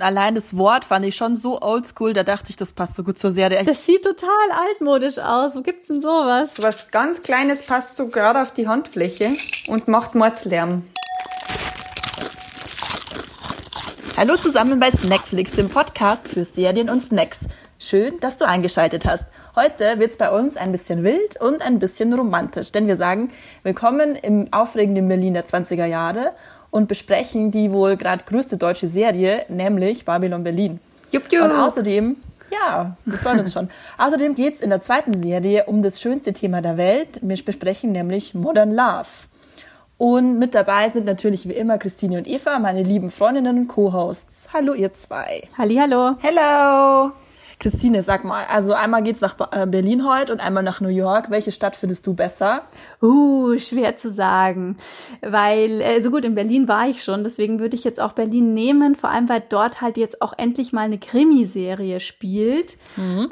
Allein das Wort fand ich schon so oldschool, da dachte ich, das passt so gut zur Serie. Das sieht total altmodisch aus. Wo gibt's denn sowas? So was ganz Kleines passt so gerade auf die Handfläche und macht Mordslärm. Hallo zusammen bei Snackflix, dem Podcast für Serien und Snacks. Schön, dass du eingeschaltet hast. Heute wird's bei uns ein bisschen wild und ein bisschen romantisch, denn wir sagen Willkommen im aufregenden Berlin der 20er Jahre und besprechen die wohl gerade größte deutsche Serie, nämlich Babylon Berlin. Jupp, jupp. Und außerdem, ja, wir freuen uns schon. außerdem geht's in der zweiten Serie um das schönste Thema der Welt. Wir besprechen nämlich Modern Love. Und mit dabei sind natürlich wie immer Christine und Eva, meine lieben Freundinnen und Co-Hosts. Hallo ihr zwei. Hallihallo. Hello. Christine, sag mal, also einmal geht's nach äh, Berlin heute und einmal nach New York. Welche Stadt findest du besser? Uh, schwer zu sagen. Weil, äh, so gut, in Berlin war ich schon, deswegen würde ich jetzt auch Berlin nehmen, vor allem weil dort halt jetzt auch endlich mal eine Krimiserie spielt.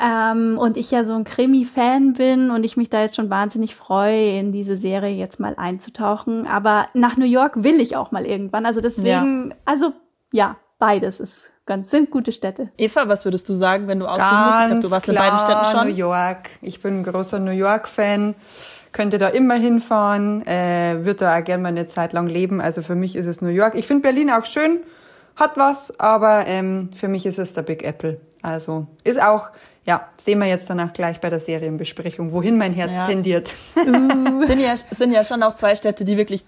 Ähm, und ich ja so ein Krimi-Fan bin und ich mich da jetzt schon wahnsinnig freue, in diese Serie jetzt mal einzutauchen. Aber nach New York will ich auch mal irgendwann. Also deswegen, also ja, beides ist ganz, sind gute Städte. Eva, was würdest du sagen, wenn du aussuchen musst? Ich glaube, Ganz du warst klar, in beiden Städten schon. New York. Ich bin ein großer New York-Fan. Könnte da immer hinfahren. Äh, würde da auch gerne mal eine Zeit lang leben. Also für mich ist es New York. Ich finde Berlin auch schön. Hat was. Aber ähm, für mich ist es der Big Apple. Also ist auch, ja, sehen wir jetzt danach gleich bei der Serienbesprechung, wohin mein Herz Ja. tendiert. sind ja, sind ja schon auch zwei Städte, die wirklich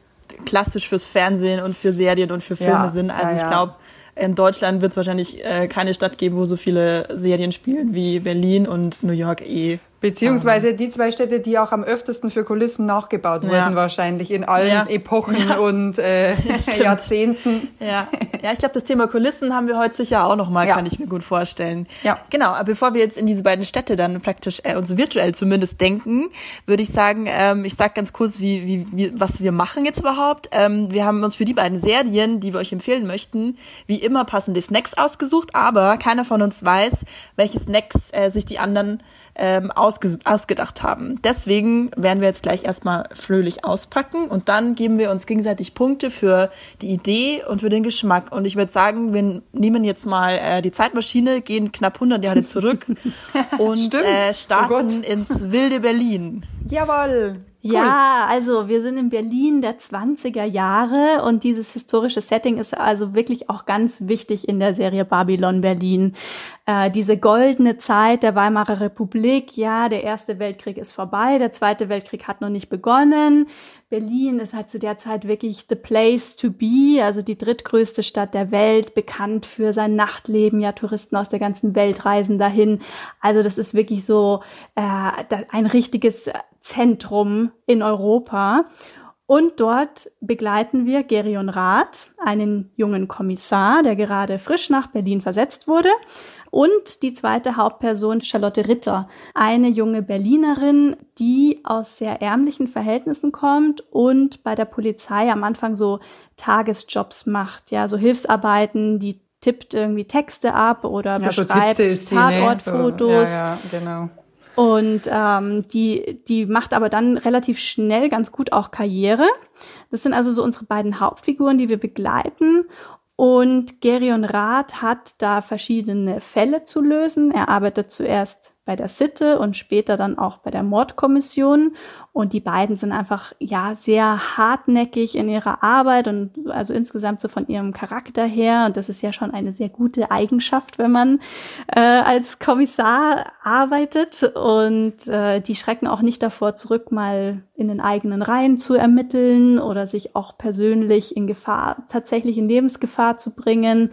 klassisch fürs Fernsehen und für Serien und für Filme Ja, sind. Also ja, ich ja. glaube, in Deutschland wird es wahrscheinlich äh, keine Stadt geben, wo so viele Serien spielen wie Berlin und New York eh. Beziehungsweise die zwei Städte, die auch am öftesten für Kulissen nachgebaut Ja. wurden, wahrscheinlich in allen Ja. Epochen Ja. und äh. Jahrzehnten. Ja, ja ich glaube, das Thema Kulissen haben wir heute sicher auch nochmal, Ja. kann ich mir gut vorstellen. Ja. Genau, aber bevor wir jetzt in diese beiden Städte dann praktisch äh, uns virtuell zumindest denken, würde ich sagen, ähm, ich sag ganz kurz, wie, wie, wie, was wir machen jetzt überhaupt. Ähm, wir haben uns für die beiden Serien, die wir euch empfehlen möchten, wie immer passende Snacks ausgesucht, aber keiner von uns weiß, welche Snacks äh, sich die anderen ähm, ausge ausgedacht haben. Deswegen werden wir jetzt gleich erstmal fröhlich auspacken und dann geben wir uns gegenseitig Punkte für die Idee und für den Geschmack. Und ich würde sagen, wir nehmen jetzt mal äh, die Zeitmaschine, gehen knapp 100 Jahre zurück und äh, Oh starten Gott. ins wilde Berlin. Jawohl. Ja, also wir sind in Berlin der 20er Jahre und dieses historische Setting ist also wirklich auch ganz wichtig in der Serie Babylon Berlin. Äh, diese goldene Zeit der Weimarer Republik, ja, der Erste Weltkrieg ist vorbei, der Zweite Weltkrieg hat noch nicht begonnen. Berlin ist halt zu der Zeit wirklich the place to be, also die drittgrößte Stadt der Welt, bekannt für sein Nachtleben. Ja, Touristen aus der ganzen Welt reisen dahin. Also das ist wirklich so äh, ein richtiges Zentrum in Europa. Und dort begleiten wir Gerion Rath, einen jungen Kommissar, der gerade frisch nach Berlin versetzt wurde. Und die zweite Hauptperson, Charlotte Ritter, eine junge Berlinerin, die aus sehr ärmlichen Verhältnissen kommt und bei der Polizei am Anfang so Tagesjobs macht, ja, so Hilfsarbeiten, die tippt irgendwie Texte ab oder Ja, so beschreibt ne? Tatortfotos. So, ja, ja, genau. Und ähm, die, die macht aber dann relativ schnell ganz gut auch Karriere. Das sind also so unsere beiden Hauptfiguren, die wir begleiten. Und Gerion Rath hat da verschiedene Fälle zu lösen. Er arbeitet zuerst bei der Sitte und später dann auch bei der Mordkommission. Und die beiden sind einfach, ja, sehr hartnäckig in ihrer Arbeit und also insgesamt so von ihrem Charakter her. Und das ist ja schon eine sehr gute Eigenschaft, wenn man äh, als Kommissar arbeitet. Und äh, die schrecken auch nicht davor zurück, mal in den eigenen Reihen zu ermitteln oder sich auch persönlich in Gefahr, tatsächlich in Lebensgefahr zu bringen.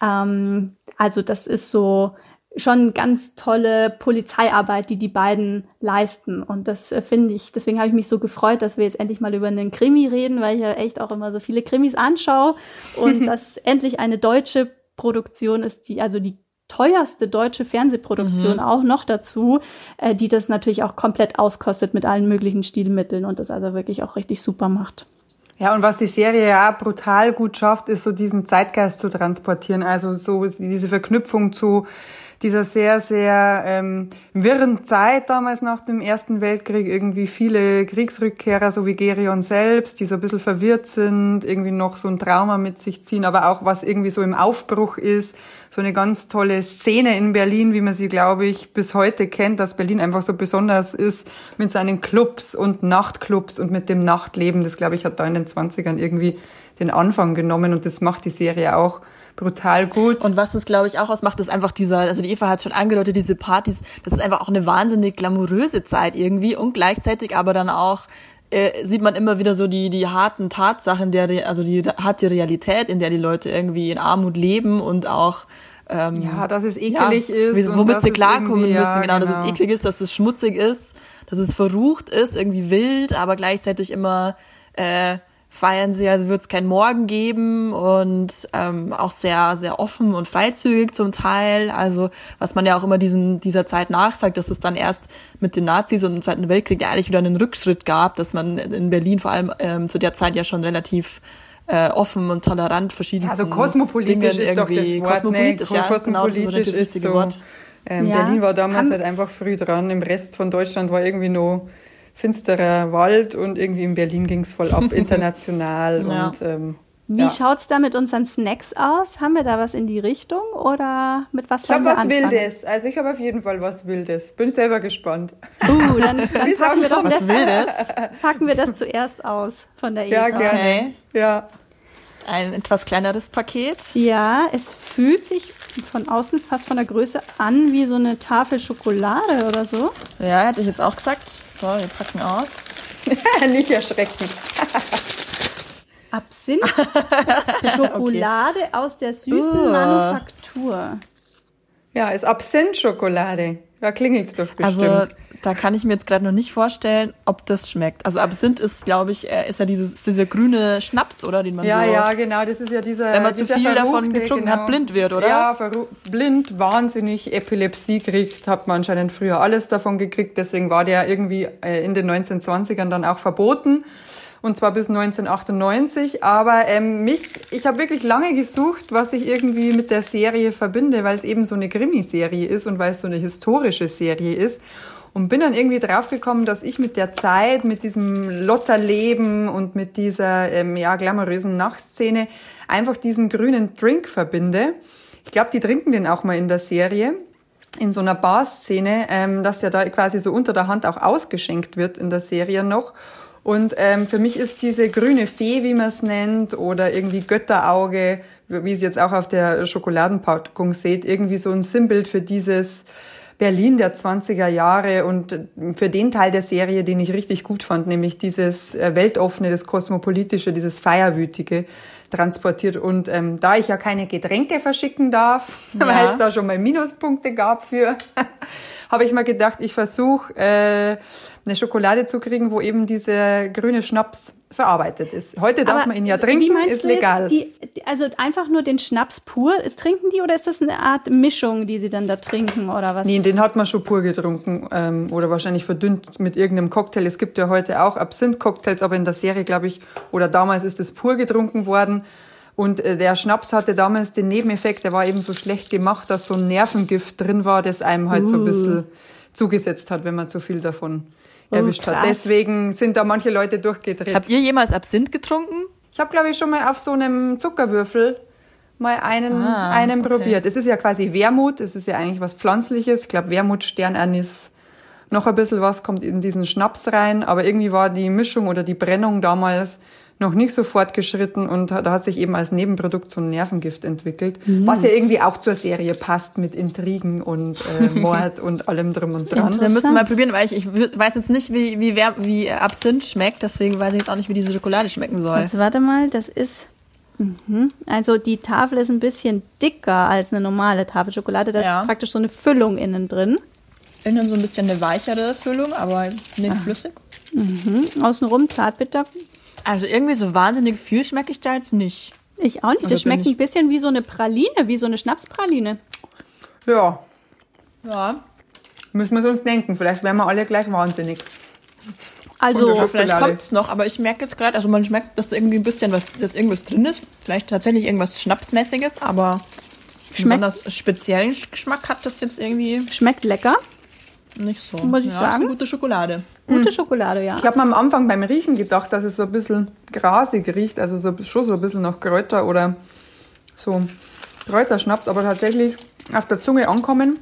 Ähm, also das ist so schon ganz tolle Polizeiarbeit, die die beiden leisten. Und das äh, finde ich, deswegen habe ich mich so gefreut, dass wir jetzt endlich mal über einen Krimi reden, weil ich ja echt auch immer so viele Krimis anschaue und dass endlich eine deutsche Produktion ist, die, also die teuerste deutsche Fernsehproduktion auch noch dazu, äh, die das natürlich auch komplett auskostet mit allen möglichen Stilmitteln und das also wirklich auch richtig super macht. Ja, und was die Serie ja brutal gut schafft, ist so diesen Zeitgeist zu transportieren. Also so diese Verknüpfung zu dieser sehr, sehr ähm, wirren Zeit damals nach dem Ersten Weltkrieg. Irgendwie viele Kriegsrückkehrer, so wie Gerion selbst, die so ein bisschen verwirrt sind, irgendwie noch so ein Trauma mit sich ziehen, aber auch was irgendwie so im Aufbruch ist. So eine ganz tolle Szene in Berlin, wie man sie, glaube ich, bis heute kennt, dass Berlin einfach so besonders ist mit seinen Clubs und Nachtclubs und mit dem Nachtleben. Das, glaube ich, hat da in den 20ern irgendwie den Anfang genommen und das macht die Serie auch brutal gut. Und was es, glaube ich, auch ausmacht, ist einfach dieser, also die Eva hat schon angedeutet, diese Partys, das ist einfach auch eine wahnsinnig glamouröse Zeit irgendwie und gleichzeitig aber dann auch äh, sieht man immer wieder so die, die harten Tatsachen, der, also die harte Realität, in der die Leute irgendwie in Armut leben und auch ähm, ja, dass es ekelig ja, ist. Womit sie klarkommen müssen, ja, genau, genau, dass es genau. eklig ist, dass es schmutzig ist, dass es verrucht ist, irgendwie wild, aber gleichzeitig immer äh, feiern sie, also wird es kein Morgen geben und ähm, auch sehr, sehr offen und freizügig zum Teil. Also was man ja auch immer diesen, dieser Zeit nachsagt, dass es dann erst mit den Nazis und dem Zweiten Weltkrieg ja eigentlich wieder einen Rückschritt gab, dass man in Berlin vor allem ähm, zu der Zeit ja schon relativ äh, offen und tolerant verschiedene Also kosmopolitisch Dingen ist doch das Wort. Kosmopolitisch, nee, ja, kosmopolitisch genau, ist so. Wort. Ähm, ja. Berlin war damals Haben halt einfach früh dran. Im Rest von Deutschland war irgendwie nur finsterer Wald und irgendwie in Berlin ging es voll ab, international. ja. und, ähm, Wie ja. schaut's da mit unseren Snacks aus? Haben wir da was in die Richtung oder mit was Ich habe was anfangen? Wildes. Also ich habe auf jeden Fall was Wildes. Bin selber gespannt. Uh, dann, dann packen, wir doch was das, Wildes. packen wir das zuerst aus von der Eva. Ja, gerne. Okay. Ja. Ein etwas kleineres Paket. Ja, es fühlt sich von außen fast von der Größe an wie so eine Tafel Schokolade oder so. Ja, hätte ich jetzt auch gesagt. So, wir packen aus. Nicht erschrecken. Absinth Schokolade okay. aus der süßen uh. Manufaktur. Ja, ist Absinth-Schokolade. Da klingelt es doch bestimmt. Also da kann ich mir jetzt gerade noch nicht vorstellen, ob das schmeckt. Also Absinth ist, glaube ich, äh, ist ja dieses, dieser grüne Schnaps, oder? Den man ja, so. Ja, genau. Das ist ja dieser. Wenn man zu viel davon getrunken genau. hat, blind wird, oder? Ja, blind, wahnsinnig Epilepsie kriegt, hat man anscheinend früher alles davon gekriegt. Deswegen war der irgendwie äh, in den 1920ern dann auch verboten und zwar bis 1998. Aber ähm, mich, ich habe wirklich lange gesucht, was ich irgendwie mit der Serie verbinde, weil es eben so eine Krimiserie ist und weil es so eine historische Serie ist. Und bin dann irgendwie draufgekommen, dass ich mit der Zeit, mit diesem Lotterleben und mit dieser ähm, ja, glamourösen Nachtszene einfach diesen grünen Drink verbinde. Ich glaube, die trinken den auch mal in der Serie in so einer Bar-Szene, ähm, dass ja da quasi so unter der Hand auch ausgeschenkt wird in der Serie noch. Und ähm, für mich ist diese grüne Fee, wie man es nennt, oder irgendwie Götterauge, wie es jetzt auch auf der Schokoladenpackung seht, irgendwie so ein Sinnbild für dieses Berlin der 20er Jahre und für den Teil der Serie, den ich richtig gut fand, nämlich dieses äh, weltoffene, das kosmopolitische, dieses feierwütige transportiert. Und ähm, da ich ja keine Getränke verschicken darf, ja. weil es da schon mal Minuspunkte gab für, habe ich mal gedacht, ich versuche äh, eine Schokolade zu kriegen, wo eben dieser grüne Schnaps verarbeitet ist. Heute darf Aber man ihn ja trinken, ist legal. Die, also einfach nur den Schnaps pur trinken die oder ist das eine Art Mischung, die sie dann da trinken oder was? Nee, den hat man schon pur getrunken ähm, oder wahrscheinlich verdünnt mit irgendeinem Cocktail. Es gibt ja heute auch Absinth-Cocktails, aber in der Serie, glaube ich, oder damals ist es pur getrunken worden. Und äh, der Schnaps hatte damals den Nebeneffekt, der war eben so schlecht gemacht, dass so ein Nervengift drin war, das einem halt uh. so ein uh. bisschen zugesetzt hat, wenn man zu viel davon oh, erwischt krass. hat. Deswegen sind da manche Leute durchgedreht. Habt ihr jemals Absinth getrunken? Ich habe, glaube ich, schon mal auf so einem Zuckerwürfel mal einen, ah, einen okay. probiert. Es ist ja quasi Wermut, es ist ja eigentlich was Pflanzliches. Ich glaube, Wermut, Sternanis, noch ein bisschen was kommt in diesen Schnaps rein. Aber irgendwie war die Mischung oder die Brennung damals noch nicht so fortgeschritten und da hat sich eben als Nebenprodukt so ein Nervengift entwickelt, mhm. was ja irgendwie auch zur Serie passt mit Intrigen und äh, Mord und allem drum und dran. Wir müssen mal probieren, weil ich, ich weiß jetzt nicht, wie, wie, wie Absinth schmeckt, deswegen weiß ich jetzt auch nicht, wie diese Schokolade schmecken soll. Also warte mal, das ist mhm. Also die Tafel ist ein bisschen dicker als eine normale Tafel Schokolade. Da ja. ist praktisch so eine Füllung innen drin. Innen so ein bisschen eine weichere Füllung, aber nicht ah. flüssig. Mhm. Außenrum zartbitter, also irgendwie so wahnsinnig viel schmecke ich da jetzt nicht. Ich auch nicht. Das schmeckt ein bisschen wie so eine Praline, wie so eine Schnapspraline. Ja. Ja. Müssen wir uns denken. Vielleicht werden wir alle gleich wahnsinnig. Also, Vielleicht Schokolade. kommt's noch, aber ich merke jetzt gerade, also man schmeckt, dass irgendwie ein bisschen was, dass irgendwas drin ist. Vielleicht tatsächlich irgendwas Schnapsmäßiges, aber Schmeckt- besonders speziellen Geschmack hat das jetzt irgendwie schmeckt lecker. Nicht so. Muss ich ja, sagen. Ist eine gute Schokolade. Gute Schokolade, ja. Ich habe mir am Anfang beim Riechen gedacht, dass es so ein bisschen grasig riecht, also so, schon so ein bisschen nach Kräuter oder so Kräuterschnaps, aber tatsächlich auf der Zunge ankommen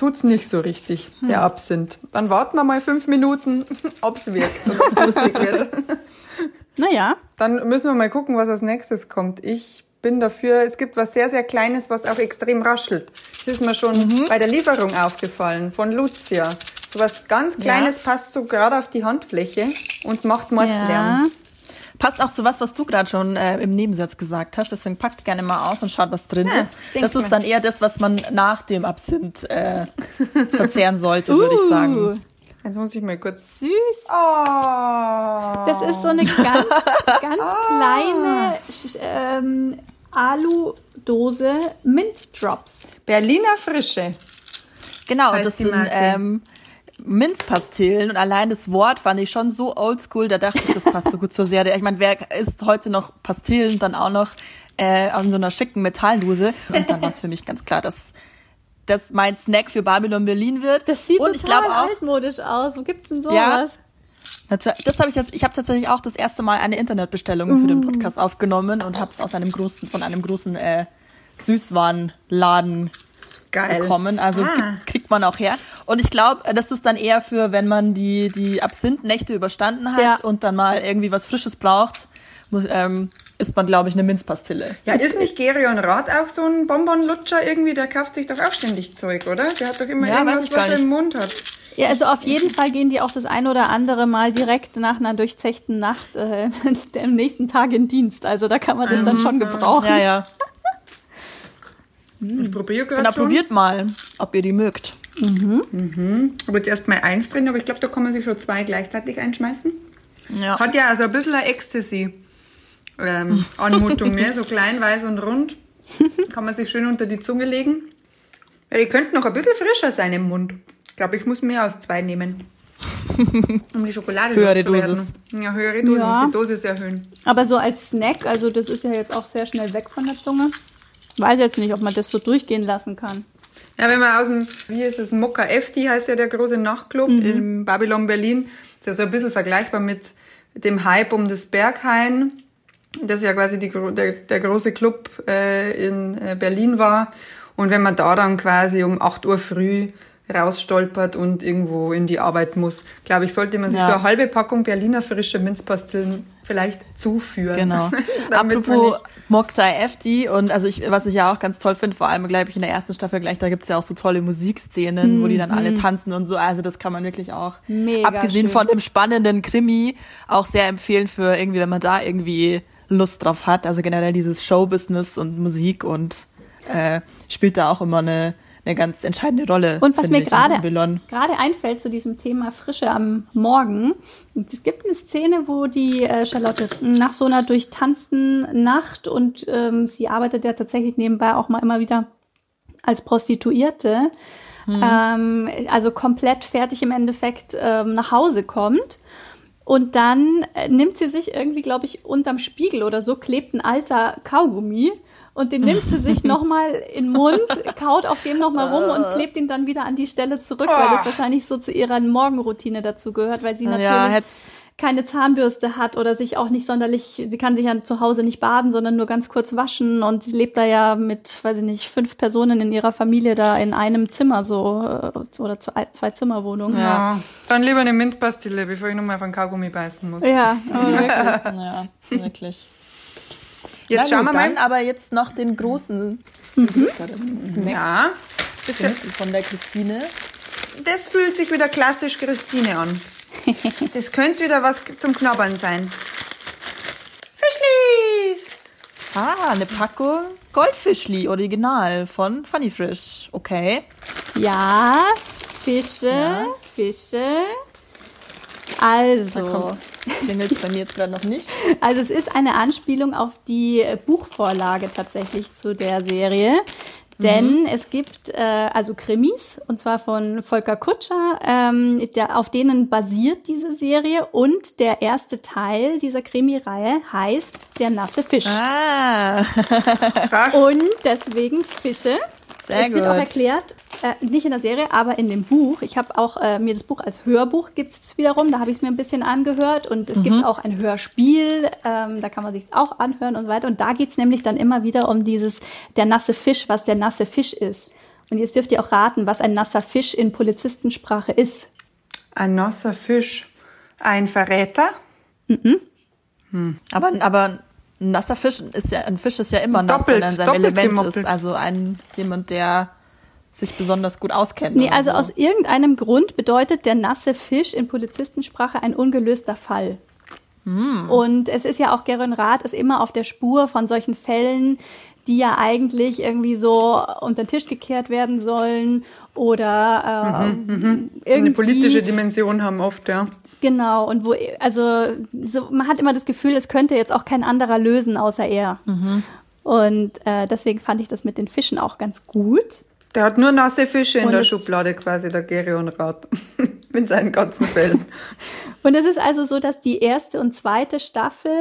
tut's nicht so richtig, der Absinth. Dann warten wir mal fünf Minuten, ob's wirkt und ob's lustig wird. Naja, Dann müssen wir mal gucken, was als nächstes kommt. Ich bin dafür, es gibt was sehr, sehr Kleines, was auch extrem raschelt. Das ist mir schon bei der Lieferung aufgefallen von Lucia. So was ganz Kleines passt so gerade auf die Handfläche und macht Mordslärm. ja. Passt auch zu was, was du gerade schon äh, im Nebensatz gesagt hast. Deswegen packt gerne mal aus und schaut, was drin Ja, ist. Das ist mal. dann eher das, was man nach dem Absinth äh, verzehren sollte, würde ich sagen. Jetzt muss ich mal kurz. süß. Oh. Das ist so eine ganz, ganz kleine Sch- ähm, Aludose Mint Drops. Berliner Frische. Genau, und Heißt das sind ähm, Minzpastillen und allein das Wort fand ich schon so oldschool, da dachte ich, das passt so gut zur Serie. Ich meine, wer isst heute noch Pastillen, dann auch noch äh, an so einer schicken Metalldose? Und dann war es für mich ganz klar, dass das mein Snack für Babylon Berlin wird. Das sieht und ich total glaube auch, altmodisch aus. Wo gibt's denn sowas? Ja. Das habe ich jetzt. Ich habe tatsächlich auch das erste Mal eine Internetbestellung für den Podcast aufgenommen und habe es aus einem großen, von einem großen äh, Süßwarenladen Geil. bekommen. Also Ah. kriegt, man auch her. Und ich glaube, das ist dann eher für, wenn man die die Absinth-Nächte überstanden hat Ja. und dann mal irgendwie was Frisches braucht, muss, ähm, isst man glaube ich eine Minzpastille. Ja, ist nicht Gerion Rath auch so ein Bonbonlutscher irgendwie? Der kauft sich doch auch ständig Zeug, oder? Der hat doch immer Ja, irgendwas, was er im Mund hat. Ja, also auf jeden Fall gehen die auch das ein oder andere Mal direkt nach einer durchzechten Nacht äh, am nächsten Tag in Dienst. Also da kann man das dann schon gebrauchen. Ja, ja. Ich probiere gerade Genau, schon. probiert mal, ob ihr die mögt. Ich habe jetzt erst mal eins drin, aber ich glaube, da kann man sich schon zwei gleichzeitig einschmeißen. Ja. Hat ja also ein bisschen eine Ecstasy-Anmutung, ne? so klein, weiß und rund. Kann man sich schön unter die Zunge legen. Ja, die könnten noch ein bisschen frischer sein im Mund. Ich glaube, ich muss mehr als zwei nehmen. Um die Schokolade Höhere loszuwerden. Ja, höhere Dosis, Ja. die Dosis erhöhen. Aber so als Snack, also das ist ja jetzt auch sehr schnell weg von der Zunge. Weiß jetzt nicht, ob man das so durchgehen lassen kann. Ja, wenn man aus dem, wie ist es, Mokka FT heißt ja der große Nachtclub in Babylon Berlin. Ist ja so ein bisschen vergleichbar mit dem Hype um das Berghain. Das ja quasi die, der, der große Club äh, in äh, Berlin war. Und wenn man da dann quasi um 8 Uhr früh rausstolpert und irgendwo in die Arbeit muss, glaube ich, sollte man sich Ja. so eine halbe Packung Berliner frische Minzpastillen vielleicht zuführen. Genau. Damit man Apropos Moktai FD und also ich, was ich ja auch ganz toll finde, vor allem glaube ich in der ersten Staffel gleich, da gibt's ja auch so tolle Musikszenen, wo die dann alle tanzen und so. Also das kann man wirklich auch, Mega abgesehen schön. von dem spannenden Krimi, auch sehr empfehlen für irgendwie, wenn man da irgendwie Lust drauf hat. Also generell dieses Showbusiness und Musik und äh, spielt da auch immer eine, eine ganz entscheidende Rolle. Und was mir gerade einfällt zu diesem Thema Frische am Morgen, es gibt eine Szene, wo die äh, Charlotte nach so einer durchtanzten Nacht und ähm, sie arbeitet ja tatsächlich nebenbei auch mal immer wieder als Prostituierte, ähm, also komplett fertig im Endeffekt ähm, nach Hause kommt. Und dann äh, nimmt sie sich irgendwie, glaube ich, unterm Spiegel oder so, klebt ein alter Kaugummi und den nimmt sie sich nochmal in den Mund, kaut auf dem nochmal rum und klebt ihn dann wieder an die Stelle zurück, weil das Oh. wahrscheinlich so zu ihrer Morgenroutine dazu gehört, weil sie natürlich Ja, keine Zahnbürste hat oder sich auch nicht sonderlich, sie kann sich ja zu Hause nicht baden, sondern nur ganz kurz waschen und sie lebt da ja mit, weiß ich nicht, fünf Personen in ihrer Familie da in einem Zimmer so äh, oder zwei, zwei Zimmerwohnungen. Ja. Dann lieber eine Minzpastille, bevor ich nochmal auf einen Kaugummi beißen muss. Ja, aber wirklich. Ja, wirklich. Jetzt Na schauen gut, wir dann mal. aber jetzt noch den großen Snack Ja, das, von der Christine. das fühlt sich wieder klassisch Christine an. Das könnte wieder was zum Knabbern sein. Fischlis! Ah, eine Packung Goldfischli Original von Funny Frisch. Okay. Ja, Fische, Fische. Also, Klingelt's bei mir jetzt gerade noch nicht. also es ist eine Anspielung auf die Buchvorlage tatsächlich zu der Serie. Denn mhm. es gibt äh, also Krimis, und zwar von Volker Kutscher, ähm, der, auf denen basiert diese Serie. Und der erste Teil dieser Krimireihe heißt Der nasse Fisch. Ah. und deswegen Fische. Sehr es wird auch erklärt, äh, nicht in der Serie, aber in dem Buch. Ich habe auch äh, mir das Buch als Hörbuch gibt es wiederum. Da habe ich es mir ein bisschen angehört und es mhm. gibt auch ein Hörspiel. Ähm, da kann man sich auch anhören und so weiter. Und da geht es nämlich dann immer wieder um dieses der nasse Fisch, was der nasse Fisch ist. Und jetzt dürft ihr auch raten, was ein nasser Fisch in Polizistensprache ist. Ein nasser Fisch, ein Verräter. Mhm. Hm. Aber, aber ein nasser Fisch ist ja, ein Fisch ist ja immer nass, doppelt, wenn er sein Element gemoppelt. ist. Also ein, jemand, der sich besonders gut auskennt. Nee, also so. aus irgendeinem Grund bedeutet der nasse Fisch in Polizistensprache ein ungelöster Fall. Hm. Und es ist ja auch, Geron Rath ist immer auf der Spur von solchen Fällen, die ja eigentlich irgendwie so unter den Tisch gekehrt werden sollen oder äh, mhm, mhm. irgendwie eine politische Dimension haben oft, ja. Genau, und wo, also so, man hat immer das Gefühl, es könnte jetzt auch kein anderer lösen, außer er. Mhm. Und äh, deswegen fand ich das mit den Fischen auch ganz gut. Der hat nur nasse Fische und in der Schublade quasi, der Gerion Rat. mit seinen ganzen Fällen. und es ist also so, dass die erste und zweite Staffel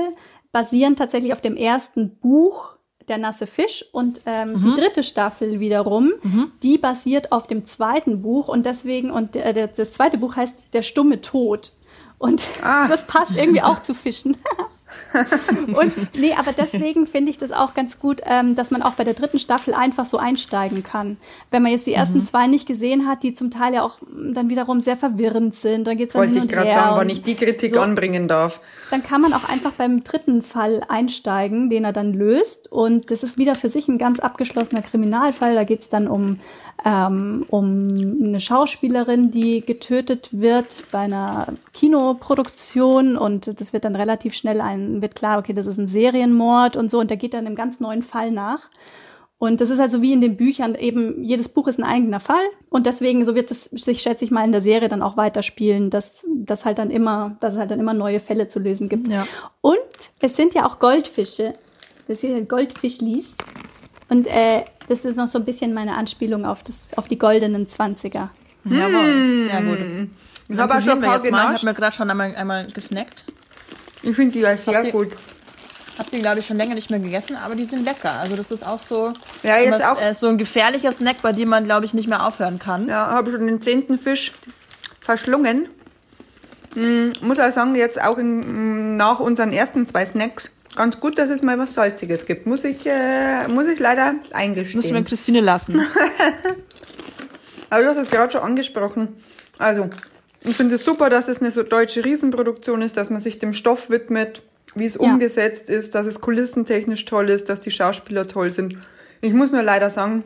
basieren tatsächlich auf dem ersten Buch der nasse Fisch und ähm, mhm. die dritte Staffel wiederum, mhm. die basiert auf dem zweiten Buch und deswegen und äh, das zweite Buch heißt Der stumme Tod. Und ah. das passt irgendwie auch zu Fischen. und nee, aber deswegen finde ich das auch ganz gut, ähm, dass man auch bei der dritten Staffel einfach so einsteigen kann. Wenn man jetzt die ersten mhm. zwei nicht gesehen hat, die zum Teil ja auch dann wiederum sehr verwirrend sind, dann geht's dann Wollte ich gerade sagen, wann ich die Kritik so, anbringen darf. Dann kann man auch einfach beim dritten Fall einsteigen, den er dann löst. Und das ist wieder für sich ein ganz abgeschlossener Kriminalfall. Da geht's dann um ähm, um eine Schauspielerin, die getötet wird bei einer Kinoproduktion und das wird dann relativ schnell ein, wird klar, okay, das ist ein Serienmord und so und der geht dann einem ganz neuen Fall nach. Und das ist also wie in den Büchern eben, jedes Buch ist ein eigener Fall. Und deswegen, so wird es sich, schätze ich mal, in der Serie dann auch weiterspielen, dass, dass halt dann immer, dass es halt dann immer neue Fälle zu lösen gibt. Ja. Und es sind ja auch Goldfische. Das hier Goldfischlis. Und äh, das ist noch so ein bisschen meine Anspielung auf, das, auf die goldenen Zwanziger. Jawohl, sehr gut. Ich habe auch schon ein paar Ich habe mir gerade schon einmal, einmal gesnackt. Ich finde die ja sehr Habt gut. Hab die, glaube ich, schon länger nicht mehr gegessen, aber die sind lecker. Also das ist auch so, ja, jetzt auch. Äh, so ein gefährlicher Snack, bei dem man, glaube ich, nicht mehr aufhören kann. Ja, habe schon den zehnten Fisch verschlungen. Hm, muss auch sagen, jetzt auch in, nach unseren ersten zwei Snacks ganz gut, dass es mal was Salziges gibt. Muss ich, äh, muss ich leider eingestehen. Müssen wir Christine lassen. Aber du hast es gerade schon angesprochen. Also, ich finde es super, dass es eine so deutsche Riesenproduktion ist, dass man sich dem Stoff widmet, wie es ja. umgesetzt ist, dass es kulissentechnisch toll ist, dass die Schauspieler toll sind. Ich muss nur leider sagen,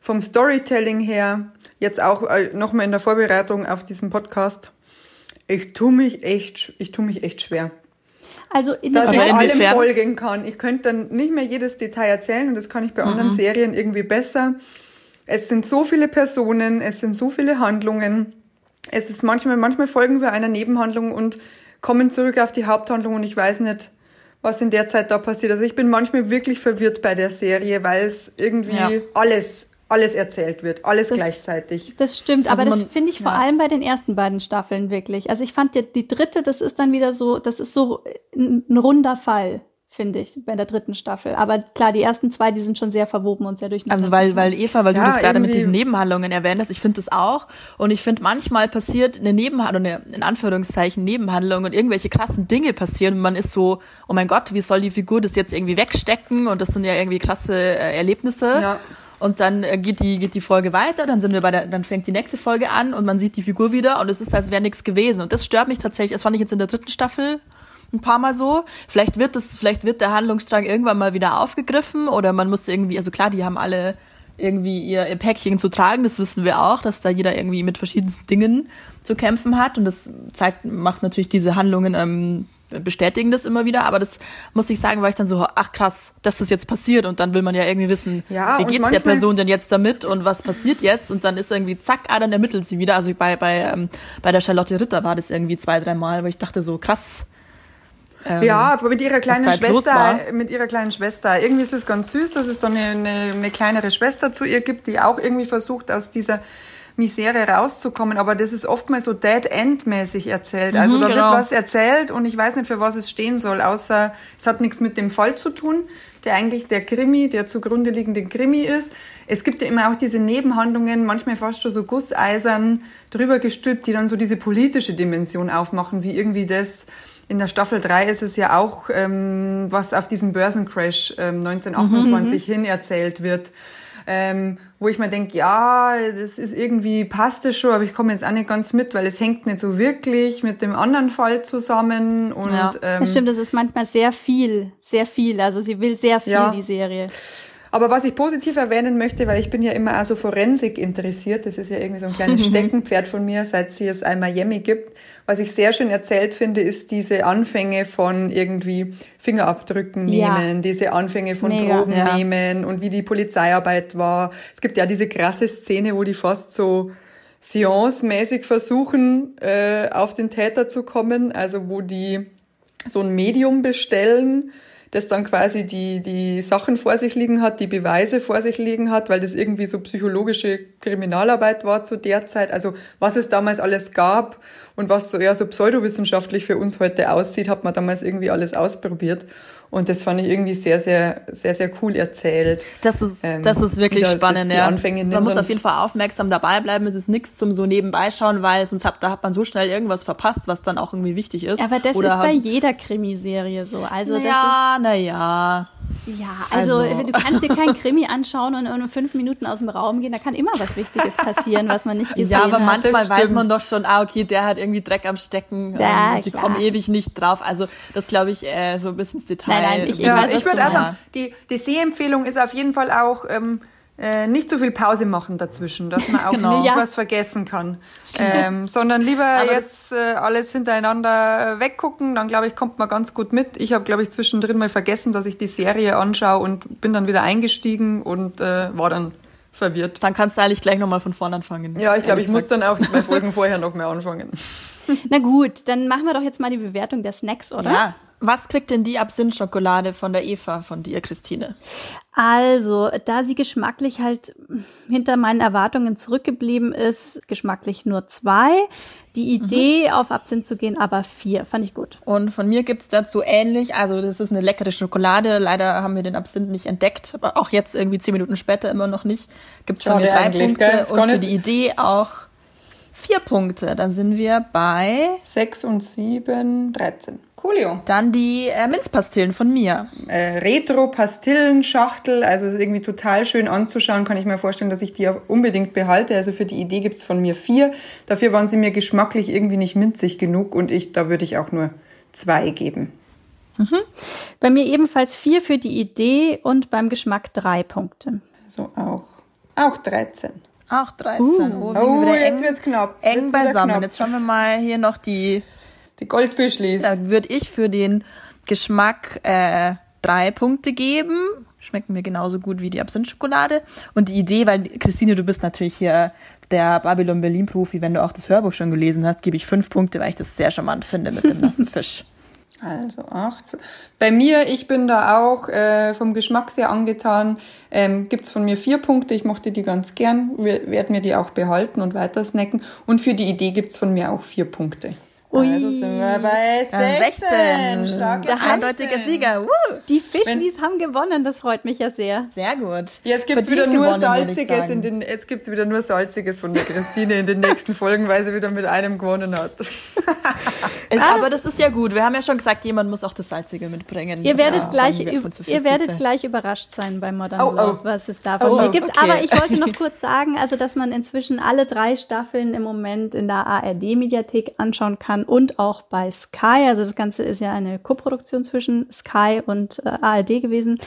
vom Storytelling her, jetzt auch äh, nochmal in der Vorbereitung auf diesen Podcast, ich tue mich echt, ich tue mich echt schwer. Also in dass ich allem folgen kann. Ich könnte dann nicht mehr jedes Detail erzählen und das kann ich bei mhm. anderen Serien irgendwie besser. Es sind so viele Personen, es sind so viele Handlungen. Es ist manchmal, manchmal folgen wir einer Nebenhandlung und kommen zurück auf die Haupthandlung und ich weiß nicht, was in der Zeit da passiert. Also ich bin manchmal wirklich verwirrt bei der Serie, weil es irgendwie ja. alles alles erzählt wird, alles das, gleichzeitig. Das stimmt, also aber das finde ich vor ja. allem bei den ersten beiden Staffeln wirklich. Also ich fand die, die dritte, das ist dann wieder so, das ist so ein, ein runder Fall finde ich, bei der dritten Staffel. Aber klar, die ersten zwei, die sind schon sehr verwoben und sehr durcheinander. Also weil, weil Eva, weil ja, du das gerade mit diesen Nebenhandlungen erwähnt hast, ich finde das auch. Und ich finde, manchmal passiert eine Nebenhandlung, eine, in Anführungszeichen Nebenhandlung und irgendwelche krassen Dinge passieren und man ist so, oh mein Gott, wie soll die Figur das jetzt irgendwie wegstecken? Und das sind ja irgendwie krasse äh, Erlebnisse. Ja. Und dann äh, geht die, geht die Folge weiter, dann sind wir bei der, dann fängt die nächste Folge an und man sieht die Figur wieder und es ist, als wäre nichts gewesen. Und das stört mich tatsächlich. Das fand ich jetzt in der dritten Staffel ein paar Mal so. Vielleicht wird das, vielleicht wird der Handlungsstrang irgendwann mal wieder aufgegriffen oder man muss irgendwie, also klar, die haben alle irgendwie ihr, ihr Päckchen zu tragen, das wissen wir auch, dass da jeder irgendwie mit verschiedensten Dingen zu kämpfen hat und das zeigt, macht natürlich diese Handlungen ähm, bestätigen das immer wieder, aber das muss ich sagen, war ich dann so, ach krass, dass das jetzt passiert und dann will man ja irgendwie wissen, ja, wie geht's der Person denn jetzt damit und was passiert jetzt und dann ist irgendwie zack, ah, dann ermittelt sie wieder. Also bei, bei, ähm, bei der Charlotte Ritter war das irgendwie zwei, drei Mal, wo ich dachte so, krass, Ähm, ja, aber mit ihrer kleinen Schwester, mit ihrer kleinen Schwester. Irgendwie ist es ganz süß, dass es da eine, eine, eine kleinere Schwester zu ihr gibt, die auch irgendwie versucht, aus dieser Misere rauszukommen, aber das ist oftmals so Dead-End-mäßig erzählt. Also mhm, da genau. wird was erzählt und ich weiß nicht, für was es stehen soll, außer es hat nichts mit dem Fall zu tun, der eigentlich der Krimi, der zugrunde liegende Krimi ist. Es gibt ja immer auch diese Nebenhandlungen, manchmal fast schon so gusseisern drüber gestülpt, die dann so diese politische Dimension aufmachen, wie irgendwie das in der Staffel 3 ist es ja auch, ähm, was auf diesen Börsencrash ähm, 1928 mhm. hin erzählt wird ähm, wo ich mir denke, ja, das ist irgendwie, passt es schon, aber ich komme jetzt auch nicht ganz mit, weil es hängt nicht so wirklich mit dem anderen Fall zusammen. Und, ja. Ähm, das stimmt, das ist manchmal sehr viel, sehr viel. Also sie will sehr viel, ja. die Serie. Aber was ich positiv erwähnen möchte, weil ich bin ja immer auch so Forensik interessiert, das ist ja irgendwie so ein kleines Steckenpferd von mir, seit sie es einmal Miami gibt. Was ich sehr schön erzählt finde, ist diese Anfänge von irgendwie Fingerabdrücken ja. nehmen, diese Anfänge von Mega, Proben ja. nehmen und wie die Polizeiarbeit war. Es gibt ja diese krasse Szene, wo die fast so Seance-mäßig versuchen, äh, auf den Täter zu kommen, also wo die so ein Medium bestellen, das dann quasi die, die Sachen vor sich liegen hat, die Beweise vor sich liegen hat, weil das irgendwie so psychologische Kriminalarbeit war zu der Zeit. Also was es damals alles gab und was so eher so pseudowissenschaftlich für uns heute aussieht, hat man damals irgendwie alles ausprobiert. Und das fand ich irgendwie sehr, sehr, sehr, sehr cool erzählt. Das ist, ähm, das ist wirklich spannend, ja. Man muss auf jeden Fall aufmerksam dabei bleiben. Es ist nichts zum so nebenbei schauen, weil sonst hat, da hat man so schnell irgendwas verpasst, was dann auch irgendwie wichtig ist. Aber das Oder ist bei jeder Krimiserie so. Also ja, naja. Ja, also, also, du kannst dir keinen Krimi anschauen und in fünf Minuten aus dem Raum gehen. Da kann immer was Wichtiges passieren, was man nicht gesehen hat. Ja, aber hat. manchmal weiß man doch schon, ah, okay, der hat irgendwie Dreck am Stecken. Ja, und die klar. kommen ewig nicht drauf. Also das glaube ich äh, so ein bisschen ins Detail. Nein, nein, ich, ja, ich würde auch sagen, die, die Sehempfehlung ist auf jeden Fall auch ähm, äh, nicht so viel Pause machen dazwischen, dass man auch genau. nicht ja. was vergessen kann, ähm, sondern lieber Aber jetzt äh, alles hintereinander weggucken, dann glaube ich, kommt man ganz gut mit. Ich habe, glaube ich, zwischendrin mal vergessen, dass ich die Serie anschaue und bin dann wieder eingestiegen und äh, war dann verwirrt. Dann kannst du eigentlich gleich nochmal von vorne anfangen. Ja, ich glaube, ich muss dann auch zwei Folgen vorher noch mehr anfangen. Na gut, dann machen wir doch jetzt mal die Bewertung der Snacks, oder? Ja. Was kriegt denn die Absinth-Schokolade von der Eva, von dir, Christine? Also, da sie geschmacklich halt hinter meinen Erwartungen zurückgeblieben ist, geschmacklich nur zwei. Die Idee, mhm. auf Absinth zu gehen, aber vier. Fand ich gut. Und von mir gibt's dazu ähnlich. Also, das ist eine leckere Schokolade. Leider haben wir den Absinth nicht entdeckt. Aber auch jetzt irgendwie zehn Minuten später immer noch nicht. Gibt's von mir drei Punkte. Und für die Idee auch vier Punkte. Dann sind wir bei sechs und sieben, dreizehn. Coolio. Dann die äh, Minzpastillen von mir. Äh, Retro-Pastillenschachtel, also ist irgendwie total schön anzuschauen, kann ich mir vorstellen, dass ich die auch unbedingt behalte. Also für die Idee gibt's von mir vier. Dafür waren sie mir geschmacklich irgendwie nicht minzig genug und ich, da würde ich auch nur zwei geben. Mhm. Bei mir ebenfalls vier für die Idee und beim Geschmack drei Punkte. Also auch, auch 13. Auch 13. Uh. Oh, oh jetzt eng, wird's knapp. Eng jetzt beisammen. Knapp. Jetzt schauen wir mal hier noch die die Goldfischlis. Da würde ich für den Geschmack äh, drei Punkte geben. Schmecken mir genauso gut wie die Absinth-Schokolade. Und die Idee, weil Christine, du bist natürlich hier der Babylon Berlin-Profi, wenn du auch das Hörbuch schon gelesen hast, gebe ich fünf Punkte, weil ich das sehr charmant finde mit dem nassen Fisch. Also acht. Bei mir, ich bin da auch äh, vom Geschmack sehr angetan. Ähm, Gibt von mir vier Punkte. Ich mochte die ganz gern, werde mir die auch behalten und weiter snacken. Und für die Idee gibt's von mir auch vier Punkte. Ui. Also sind wir bei 16. 16. Starke Der eindeutige Sieger. Uh. Die Fischlis haben gewonnen, das freut mich ja sehr. Sehr gut. Jetzt gibt's wieder nur gewonnen, Salziges in den, jetzt gibt's wieder nur Salziges von der Christine in den nächsten Folgen, weil sie wieder mit einem gewonnen hat. ist, ah. Aber das ist ja gut. Wir haben ja schon gesagt, jemand muss auch das Salzige mitbringen. Ihr werdet, ja, gleich, ihr werdet gleich überrascht sein bei Modern oh, Love, oh. was es da von oh, mir gibt. Okay. Aber ich wollte noch kurz sagen, also, dass man inzwischen alle drei Staffeln im Moment in der ARD-Mediathek anschauen kann kann und auch bei Sky. Also das Ganze ist ja eine Koproduktion zwischen Sky und äh, ARD gewesen.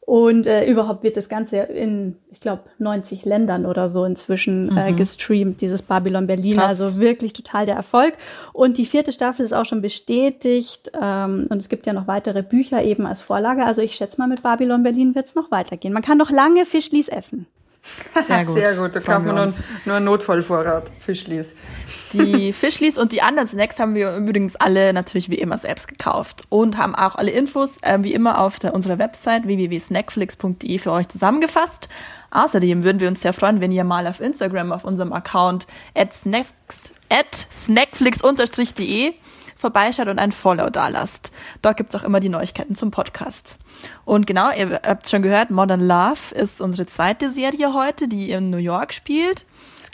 Und äh, überhaupt wird das Ganze in, ich glaube, 90 Ländern oder so inzwischen äh, mhm. gestreamt, dieses Babylon Berlin. Krass. Also wirklich total der Erfolg. Und die vierte Staffel ist auch schon bestätigt. Ähm, und es gibt ja noch weitere Bücher eben als Vorlage. Also ich schätze mal, mit Babylon Berlin wird es noch weitergehen. Man kann noch lange Fischlis essen. Sehr gut. Sehr gut, da kaufen wir nur, nur einen Notfallvorrat, Fischlis. Die Fischlis und die anderen Snacks haben wir übrigens alle natürlich wie immer selbst gekauft und haben auch alle Infos äh, wie immer auf der, unserer Website www.snackflix.de für euch zusammengefasst. Außerdem würden wir uns sehr freuen, wenn ihr mal auf Instagram auf unserem Account at, snacks, at snackflix-de vorbeischaut und ein Follow da lasst. Dort gibt's auch immer die Neuigkeiten zum Podcast. Und genau, ihr habt schon gehört, Modern Love ist unsere zweite Serie heute, die in New York spielt.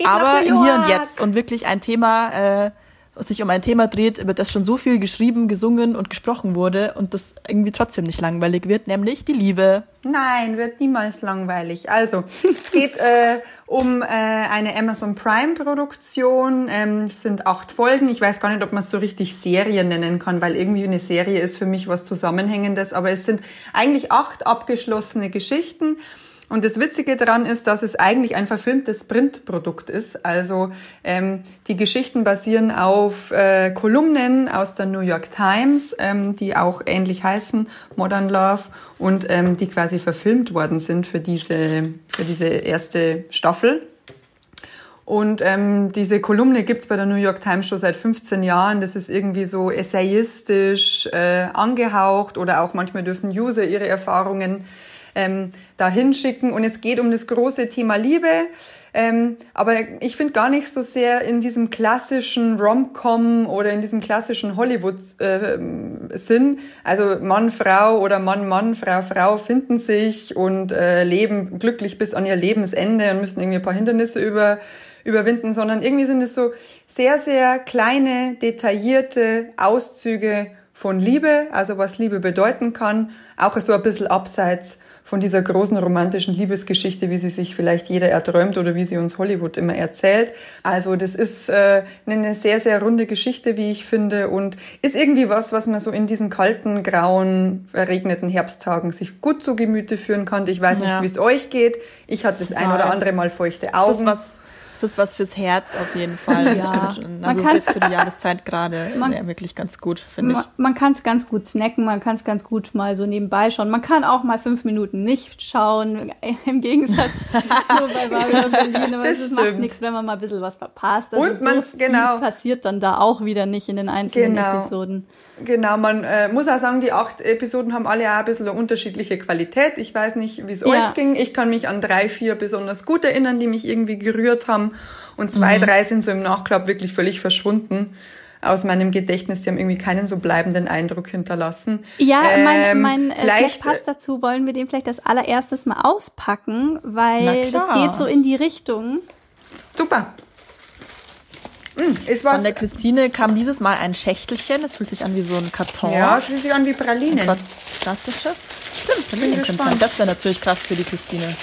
Aber im Hier und Jetzt und wirklich ein Thema, äh, sich um ein Thema dreht, über das schon so viel geschrieben, gesungen und gesprochen wurde und das irgendwie trotzdem nicht langweilig wird, nämlich die Liebe. Nein, wird niemals langweilig. Also, es geht äh, um äh, eine Amazon Prime Produktion. Ähm, es sind acht Folgen. Ich weiß gar nicht, ob man es so richtig Serie nennen kann, weil irgendwie eine Serie ist für mich was Zusammenhängendes. Aber es sind eigentlich acht abgeschlossene Geschichten. Und das Witzige daran ist, dass es eigentlich ein verfilmtes Printprodukt ist. Also ähm, die Geschichten basieren auf äh, Kolumnen aus der New York Times, ähm, die auch ähnlich heißen, Modern Love, und ähm, die quasi verfilmt worden sind für diese, für diese erste Staffel. Und ähm, diese Kolumne gibt's bei der New York Times schon seit 15 Jahren. Das ist irgendwie so essayistisch äh, angehaucht oder auch manchmal dürfen User ihre Erfahrungen ähm, da hinschicken. Und es geht um das große Thema Liebe. Ähm, aber ich finde gar nicht so sehr in diesem klassischen Rom-Com oder in diesem klassischen Hollywood-Sinn. Äh, also Mann, Frau oder Mann, Mann, Frau, Frau finden sich und äh, leben glücklich bis an ihr Lebensende und müssen irgendwie ein paar Hindernisse über, überwinden, sondern irgendwie sind es so sehr, sehr kleine, detaillierte Auszüge von Liebe, also was Liebe bedeuten kann, auch so ein bisschen abseits von dieser großen romantischen Liebesgeschichte, wie sie sich vielleicht jeder erträumt oder wie sie uns Hollywood immer erzählt. Also das ist äh, eine sehr, sehr runde Geschichte, wie ich finde, und ist irgendwie was, was man so in diesen kalten, grauen, verregneten Herbsttagen sich gut zu Gemüte führen kann. Ich weiß nicht, ja. wie es euch geht. Ich hatte das Total. ein oder andere Mal feuchte Augen. Das ist was das fürs Herz auf jeden Fall. Das ja. stimmt. Also man ist für die Jahreszeit gerade ja, wirklich ganz gut, finde ich. Man, kann es ganz gut snacken, man kann es ganz gut mal so nebenbei schauen. Man kann auch mal fünf Minuten nicht schauen, im Gegensatz zu bei Mario Berlin. Aber es macht nichts, wenn man mal ein bisschen was verpasst. Also Und man, so genau. passiert dann da auch wieder nicht in den einzelnen genau. Episoden. Genau, man äh, muss auch sagen, die acht Episoden haben alle auch ein bisschen eine unterschiedliche Qualität. Ich weiß nicht, wie es ja. euch ging. Ich kann mich an drei, vier besonders gut erinnern, die mich irgendwie gerührt haben. Und zwei, mhm. drei sind so im Nachklapp wirklich völlig verschwunden aus meinem Gedächtnis. Die haben irgendwie keinen so bleibenden Eindruck hinterlassen. Ja, ähm, mein, mein äh, Pass dazu wollen wir den vielleicht als allererstes mal auspacken, weil das geht so in die Richtung. Super. Mm, Von der Christine kam dieses Mal ein Schächtelchen. Das fühlt sich an wie so ein Karton. Ja, fühlt sich an wie Pralinen. Ein klassisches. Stimmt, Pralinen. Das wäre natürlich krass für die Christine.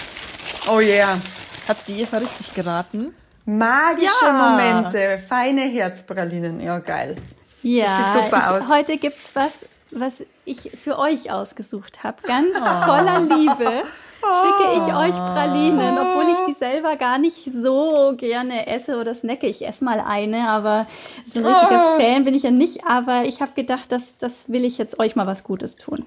Oh yeah. Hat die Eva richtig geraten? Magische ja. Momente, feine Herzpralinen. Ja, geil. Ja, das sieht super aus. heute gibt's was, was ich für euch ausgesucht habe. Ganz oh. voller Liebe schicke ich euch Pralinen, obwohl ich die selber gar nicht so gerne esse oder snacke. Ich esse mal eine, aber so ein richtiger oh. Fan bin ich ja nicht. Aber ich habe gedacht, das, das will ich jetzt euch mal was Gutes tun.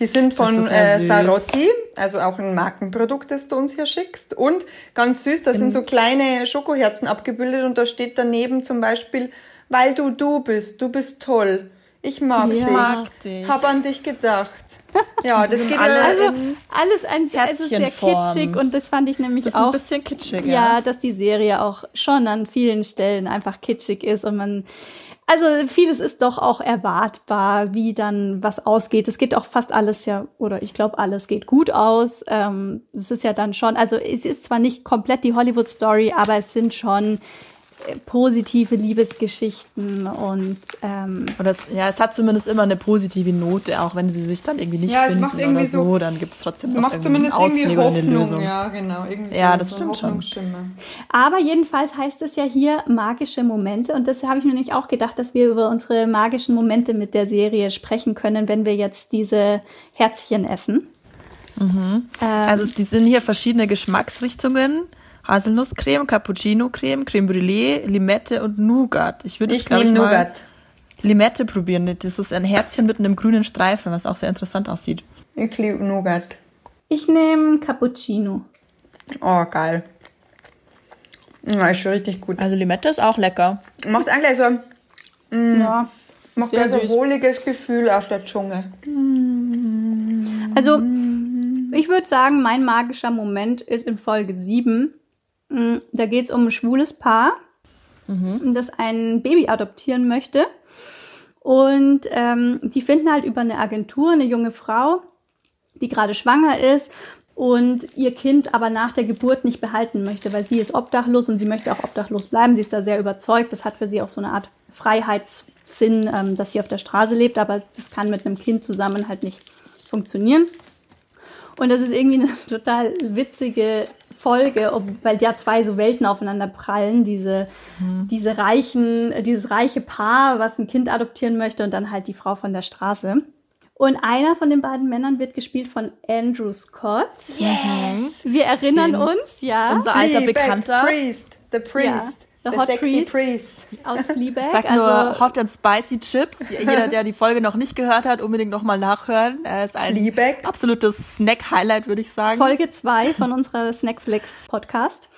Die sind von äh, Sarotti, also auch ein Markenprodukt, das du uns hier schickst. Und ganz süß, da sind so kleine Schokoherzen abgebildet und da steht daneben zum Beispiel, weil du du bist, du bist toll. Ich mag ja. dich. Mag dich. Hab an dich gedacht. Ja, das geht alle also alles ein also sehr kitschig und das fand ich nämlich das ist auch ein bisschen kitschig. Ja. ja, dass die Serie auch schon an vielen Stellen einfach kitschig ist und man also vieles ist doch auch erwartbar, wie dann was ausgeht. Es geht auch fast alles ja, oder ich glaube, alles geht gut aus. Ähm, es ist ja dann schon, also es ist zwar nicht komplett die Hollywood-Story, aber es sind schon positive Liebesgeschichten und ähm, oder es, ja, es hat zumindest immer eine positive Note, auch wenn sie sich dann irgendwie nicht ja, es macht irgendwie oder so, so dann gibt es trotzdem es macht zumindest irgendwie Hoffnung, ja genau, irgendwie ja, so, das so stimmt schon. Aber jedenfalls heißt es ja hier magische Momente und das habe ich mir nämlich auch gedacht, dass wir über unsere magischen Momente mit der Serie sprechen können, wenn wir jetzt diese Herzchen essen. Mhm. Ähm, also die sind hier verschiedene Geschmacksrichtungen. Haselnusscreme, Cappuccino-Creme, Creme Brûlée, Limette und Nougat. Ich würde jetzt, glaube ich, mal Nougat. Limette probieren. Das ist ein Herzchen mit einem grünen Streifen, was auch sehr interessant aussieht. Ich liebe Nougat. Ich nehme Cappuccino. Oh, geil. Ja, ist schon richtig gut. Also Limette ist auch lecker. Macht eigentlich so, Ja. macht so ein wohliges Gefühl auf der Zunge. Also, ich würde sagen, mein magischer Moment ist in Folge 7. Mm, Da geht es um ein schwules Paar, das ein Baby adoptieren möchte. Und ähm, die finden halt über eine Agentur eine junge Frau, die gerade schwanger ist und ihr Kind aber nach der Geburt nicht behalten möchte, weil sie ist obdachlos und sie möchte auch obdachlos bleiben. Sie ist da sehr überzeugt. Das hat für sie auch so eine Art Freiheitssinn, ähm, dass sie auf der Straße lebt, aber das kann mit einem Kind zusammen halt nicht funktionieren. Und das ist irgendwie eine total witzige Folge, ob, weil ja zwei so Welten aufeinander prallen. Diese, diese reichen, dieses reiche Paar, was ein Kind adoptieren möchte und dann halt die Frau von der Straße. Und einer von den beiden Männern wird gespielt von Andrew Scott. Yes! Wir erinnern Den- uns, ja, Unser alter Bekannter. Priest, the priest, the the, hot sexy priest. priest. aus Fleabag. Sag also, nur Hot and Spicy Chips. Jeder, der die Folge noch nicht gehört hat, unbedingt nochmal nachhören. Er ist ein Fleabag. absolutes Snack-Highlight, würde ich sagen. Folge 2 von unserer Snackflix Podcast.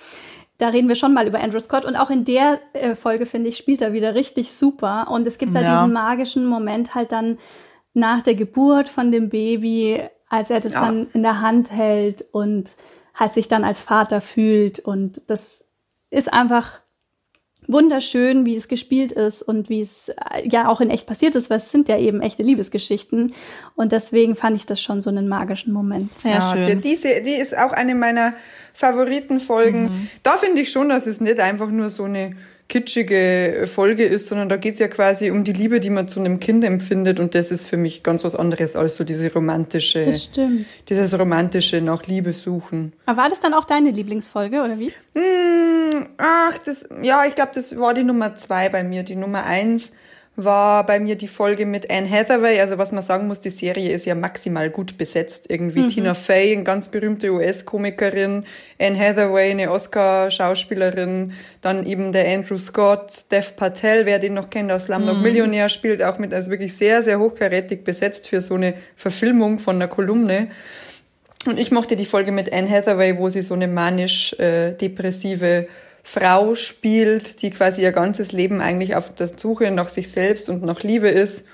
Da reden wir schon mal über Andrew Scott und auch in der äh, Folge, finde ich, spielt er wieder richtig super. Und es gibt da Ja. diesen magischen Moment halt dann nach der Geburt von dem Baby, als er das Ja. dann in der Hand hält und halt sich dann als Vater fühlt. Und das ist einfach wunderschön, wie es gespielt ist und wie es äh, ja auch in echt passiert ist, weil es sind ja eben echte Liebesgeschichten. Und deswegen fand ich das schon so einen magischen Moment. Sehr Ja, schön. die, diese, die ist auch eine meiner Favoritenfolgen. Mhm. Da finde ich schon, dass es nicht einfach nur so eine kitschige Folge ist, sondern da geht es ja quasi um die Liebe, die man zu einem Kind empfindet. Und das ist für mich ganz was anderes als so diese romantische, Das stimmt. dieses romantische nach Liebe suchen. Aber war das dann auch deine Lieblingsfolge, oder wie? Hm, ach, das, ja, ich glaube, das war die Nummer zwei bei mir. Die Nummer eins war bei mir die Folge mit Anne Hathaway. Also was man sagen muss, die Serie ist ja maximal gut besetzt. Irgendwie Tina Fey, eine ganz berühmte US-Komikerin, Anne Hathaway, eine Oscar-Schauspielerin, dann eben der Andrew Scott, Dev Patel, wer den noch kennt aus Slumdog Millionär, spielt auch mit, also wirklich sehr, sehr hochkarätig besetzt für so eine Verfilmung von einer Kolumne. Und ich mochte die Folge mit Anne Hathaway, wo sie so eine manisch-depressive Frau spielt, die quasi ihr ganzes Leben eigentlich auf der Suche nach sich selbst und nach Liebe ist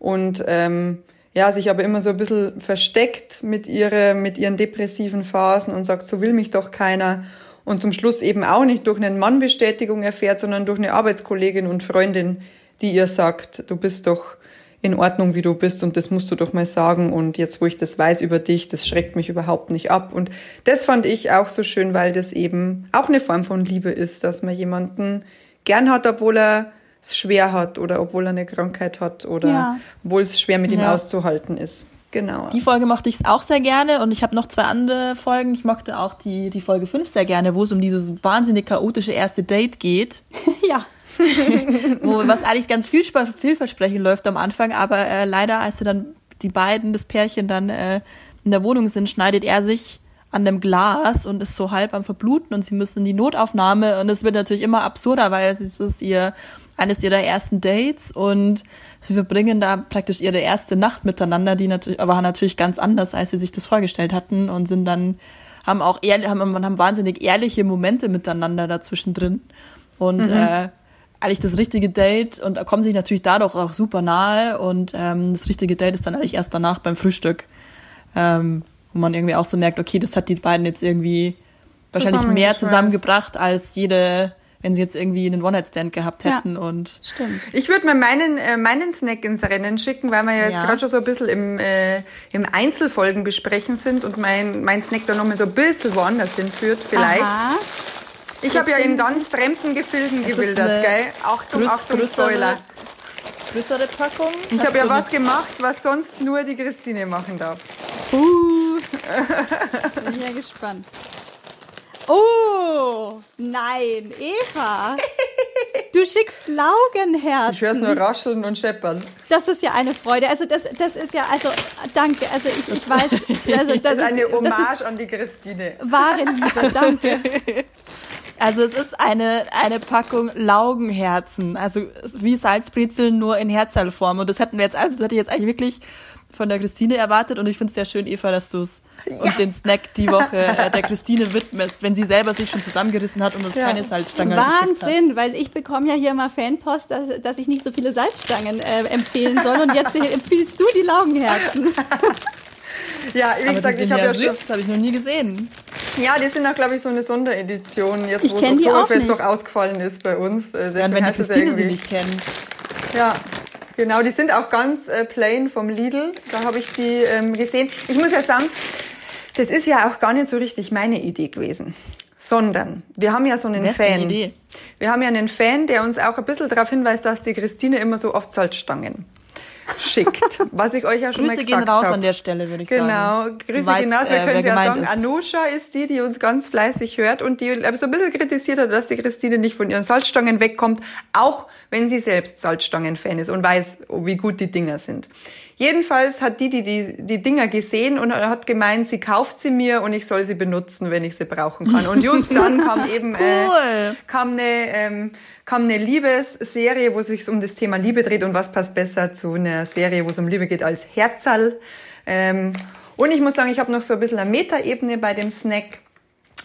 und ähm, ja, sich aber immer so ein bisschen versteckt mit, ihre, mit ihren depressiven Phasen und sagt, so will mich doch keiner. Und zum Schluss eben auch nicht durch einen Mann Bestätigung erfährt, sondern durch eine Arbeitskollegin und Freundin, die ihr sagt, du bist doch in Ordnung, wie du bist und das musst du doch mal sagen und jetzt, wo ich das weiß über dich, das schreckt mich überhaupt nicht ab und das fand ich auch so schön, weil das eben auch eine Form von Liebe ist, dass man jemanden gern hat, obwohl er es schwer hat oder obwohl er eine Krankheit hat oder Ja. obwohl es schwer mit ihm Ja. auszuhalten ist. Genau. Die Folge mochte ich auch sehr gerne und ich habe noch zwei andere Folgen. Ich mochte auch die, die Folge 5 sehr gerne, wo es um dieses wahnsinnig chaotische erste Date geht. ja. wo was eigentlich ganz viel Sp- vielversprechend läuft am Anfang, aber äh, leider, als sie dann die beiden, das Pärchen dann äh, in der Wohnung sind, schneidet er sich an dem Glas und ist so halb am Verbluten und sie müssen in die Notaufnahme und es wird natürlich immer absurder, weil es ist ihr eines ihrer ersten Dates und sie verbringen da praktisch ihre erste Nacht miteinander, die natürlich, aber natürlich ganz anders, als sie sich das vorgestellt hatten und sind dann, haben auch ehrlich, haben, haben wahnsinnig ehrliche Momente miteinander dazwischen drin und äh, eigentlich das richtige Date und da kommen sich natürlich dadurch auch super nahe und ähm, das richtige Date ist dann eigentlich erst danach beim Frühstück, ähm, wo man irgendwie auch so merkt, okay, das hat die beiden jetzt irgendwie wahrscheinlich mehr Zusammengeschweißt. zusammengebracht als jede, wenn sie jetzt irgendwie einen One-Night-Stand gehabt Ja. hätten und Stimmt. Ich würde mal meinen, äh, meinen Snack ins Rennen schicken, weil wir ja jetzt Ja. gerade schon so ein bisschen im, äh, im Einzelfolgen besprechen sind und mein, mein Snack da nochmal so ein bisschen woanders hinführt, vielleicht. Aha. Ich habe ja in ganz fremden Gefilden gewildert, gell? Achtung, größ- Achtung, größere- Spoiler. größere Packung. Ich habe ja was gemacht, was sonst nur die Christine machen darf. Uh. Bin ich ja gespannt. Oh, nein, Eva. Du schickst Laugenherzen. Ich höre es nur rascheln und scheppern. Das ist ja eine Freude. Also das, das ist ja, also danke. Also ich, ich weiß, also das, Das ist eine Hommage ist an die Christine. wahre Liebe. Danke. Also es ist eine, eine Packung Laugenherzen, also wie Salzbrezeln nur in Herzerlform. Und das hätten wir jetzt, also das hätte ich jetzt eigentlich wirklich von der Christine erwartet und ich finde es sehr schön, Eva, dass du es ja. und den Snack die Woche äh, der Christine widmest, wenn sie selber sich schon zusammengerissen hat und uns ja. keine Salzstangen Wahnsinn, weil ich bekomme ja hier mal Fanpost, dass, dass ich nicht so viele Salzstangen äh, empfehlen soll und jetzt empfiehlst du die Laugenherzen. ja, wie gesagt, ich habe ja, ja Das habe ich noch nie gesehen. Ja, die sind auch, glaube ich, so eine Sonderedition, jetzt ich wo das Oktoberfest doch ausgefallen ist bei uns. Äh, ja, wenn die Christine sie nicht kennt. Ja, Genau, die sind auch ganz äh, plain vom Lidl. Da habe ich die ähm, gesehen. Ich muss ja sagen, das ist ja auch gar nicht so richtig meine Idee gewesen. Sondern wir haben ja so einen Wessen Fan. Idee? Wir haben ja einen Fan, der uns auch ein bisschen darauf hinweist, dass die Christine immer so oft Salzstangen schickt, was ich euch ja schon Grüße mal gesagt gehen raus hab. an der Stelle, würde ich genau. sagen. Genau, Grüße weißt, gehen raus. Wir äh, können ja sagen, ist. Anusha ist die, die uns ganz fleißig hört und die so ein bisschen kritisiert hat, dass die Christine nicht von ihren Salzstangen wegkommt, auch wenn sie selbst Salzstangen-Fan ist und weiß, wie gut die Dinger sind. Jedenfalls hat die, die, die die Dinger gesehen und hat gemeint, sie kauft sie mir und ich soll sie benutzen, wenn ich sie brauchen kann. Und just dann kam eben äh, cool. äh, kam eine ähm, kam eine Liebesserie, wo es sich um das Thema Liebe dreht und was passt besser zu einer Serie, wo es um Liebe geht als Herzal. Ähm, und ich muss sagen, ich habe noch so ein bisschen eine Metaebene bei dem Snack.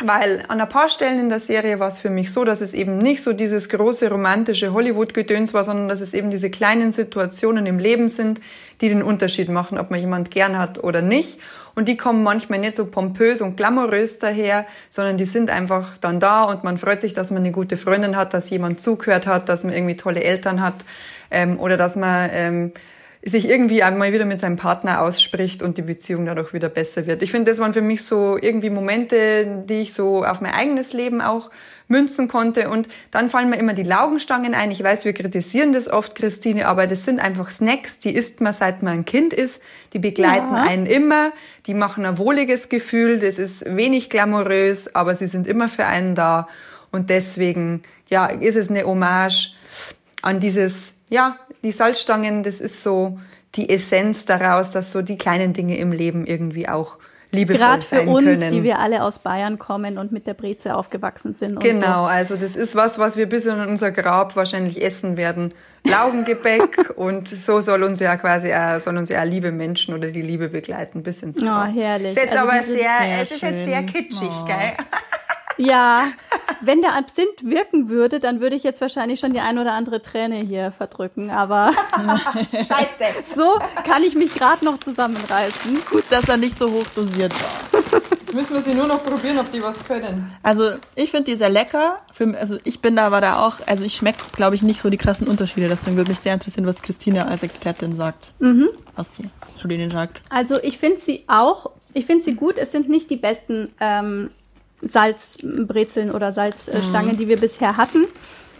Weil an ein paar Stellen in der Serie war es für mich so, dass es eben nicht so dieses große romantische Hollywood-Gedöns war, sondern dass es eben diese kleinen Situationen im Leben sind, die den Unterschied machen, ob man jemand gern hat oder nicht. Und die kommen manchmal nicht so pompös und glamourös daher, sondern die sind einfach dann da und man freut sich, dass man eine gute Freundin hat, dass jemand zugehört hat, dass man irgendwie tolle Eltern hat ähm, oder dass man ähm, sich irgendwie einmal wieder mit seinem Partner ausspricht und die Beziehung dadurch wieder besser wird. Ich finde, das waren für mich so irgendwie Momente, die ich so auf mein eigenes Leben auch münzen konnte. Und dann fallen mir immer die Laugenstangen ein. Ich weiß, wir kritisieren das oft, Christine, aber das sind einfach Snacks, die isst man seit man ein Kind ist. Die begleiten ja. einen immer. Die machen ein wohliges Gefühl. Das ist wenig glamourös, aber sie sind immer für einen da. Und deswegen, ja, ist es eine Hommage an dieses ja, die Salzstangen, das ist so die Essenz daraus, dass so die kleinen Dinge im Leben irgendwie auch liebevoll Gerade für uns, können. die wir alle aus Bayern kommen und mit der Breze aufgewachsen sind. genau, so. also das ist was, was wir bis in unser Grab wahrscheinlich essen werden. Laugengebäck und so soll uns ja quasi auch, soll uns ja liebe Menschen oder die Liebe begleiten bis ins Grab. Oh, herrlich. Das ist jetzt also aber sehr, sehr, es ist jetzt sehr kitschig, oh. gell? Ja, wenn der Absinth wirken würde, dann würde ich jetzt wahrscheinlich schon die ein oder andere Träne hier verdrücken, aber Scheiße. so kann ich mich gerade noch zusammenreißen. Gut, dass er nicht so hoch dosiert war. Jetzt müssen wir sie nur noch probieren, ob die was können. Also ich finde die sehr lecker. Für, also ich bin da aber da auch, also ich schmecke, glaube ich, nicht so die krassen Unterschiede. Deswegen würde mich sehr interessieren, was Christina als Expertin sagt. Mhm. Was sie zu denen sagt. Also ich finde sie auch, ich finde sie gut. Es sind nicht die besten ähm, Salzbrezeln oder Salzstangen, mhm. die wir bisher hatten,